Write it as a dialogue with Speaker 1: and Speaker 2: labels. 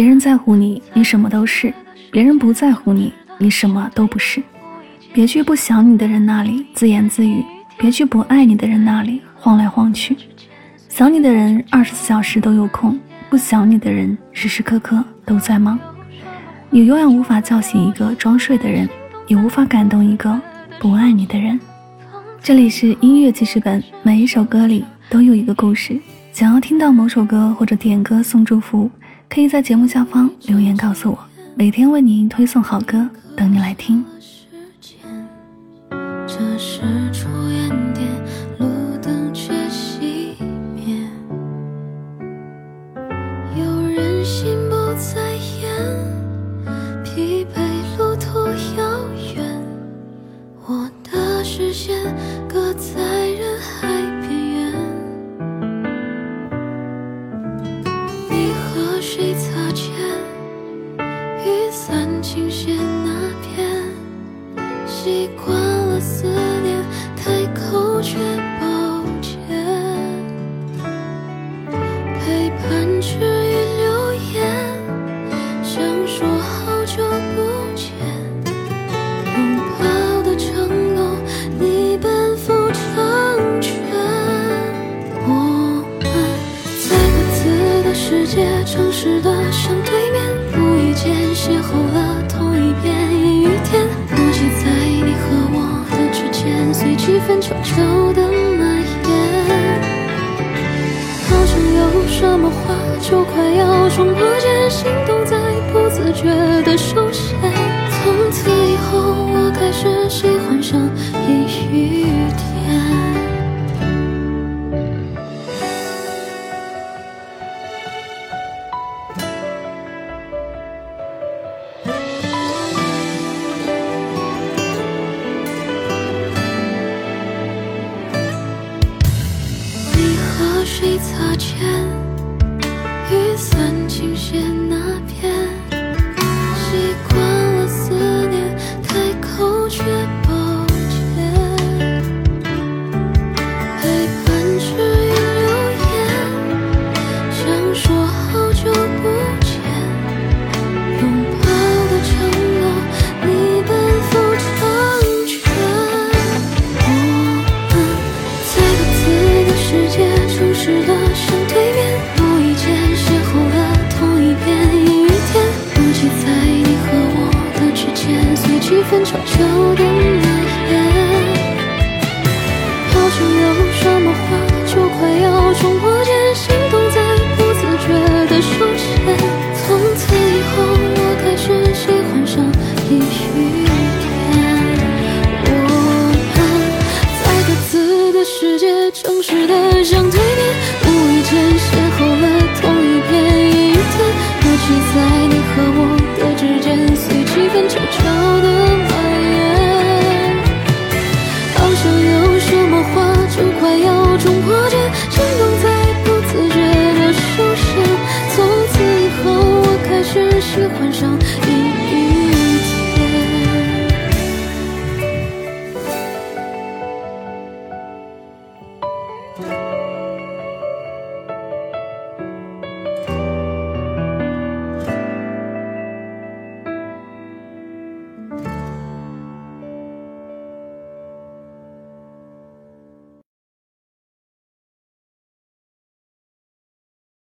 Speaker 1: 别人在乎你，你什么都是；别人不在乎你，你什么都不是。别去不想你的人那里自言自语，别去不爱你的人那里晃来晃去。想你的人二十四小时都有空，不想你的人时时刻刻都在忙。你永远无法叫醒一个装睡的人，也无法感动一个不爱你的人。这里是音乐记事本，每一首歌里都有一个故事。想要听到某首歌或者点歌送祝福。可以在节目下方留言告诉我，每天为您推送好歌，等你来听。
Speaker 2: 这是出烟点，路灯却熄灭，有人心不在焉，疲惫路途遥远，我的视线习惯了思念，开口却抱歉。陪伴治愈流言，想说好久不见。拥抱的承诺，你奔赴成全。我们在各自的世界，城市的悄悄的蔓延，好像有什么话就快要冲破茧，心动在不自觉的受限。从此以后，我开始喜欢上一城市的相对面，无意间邂逅了同一片阴天。那句在你和我的之间，随气氛悄悄的蔓延，好像有什么话就快要冲破茧，心动在不自觉的手心。从此以后，我开始喜欢上。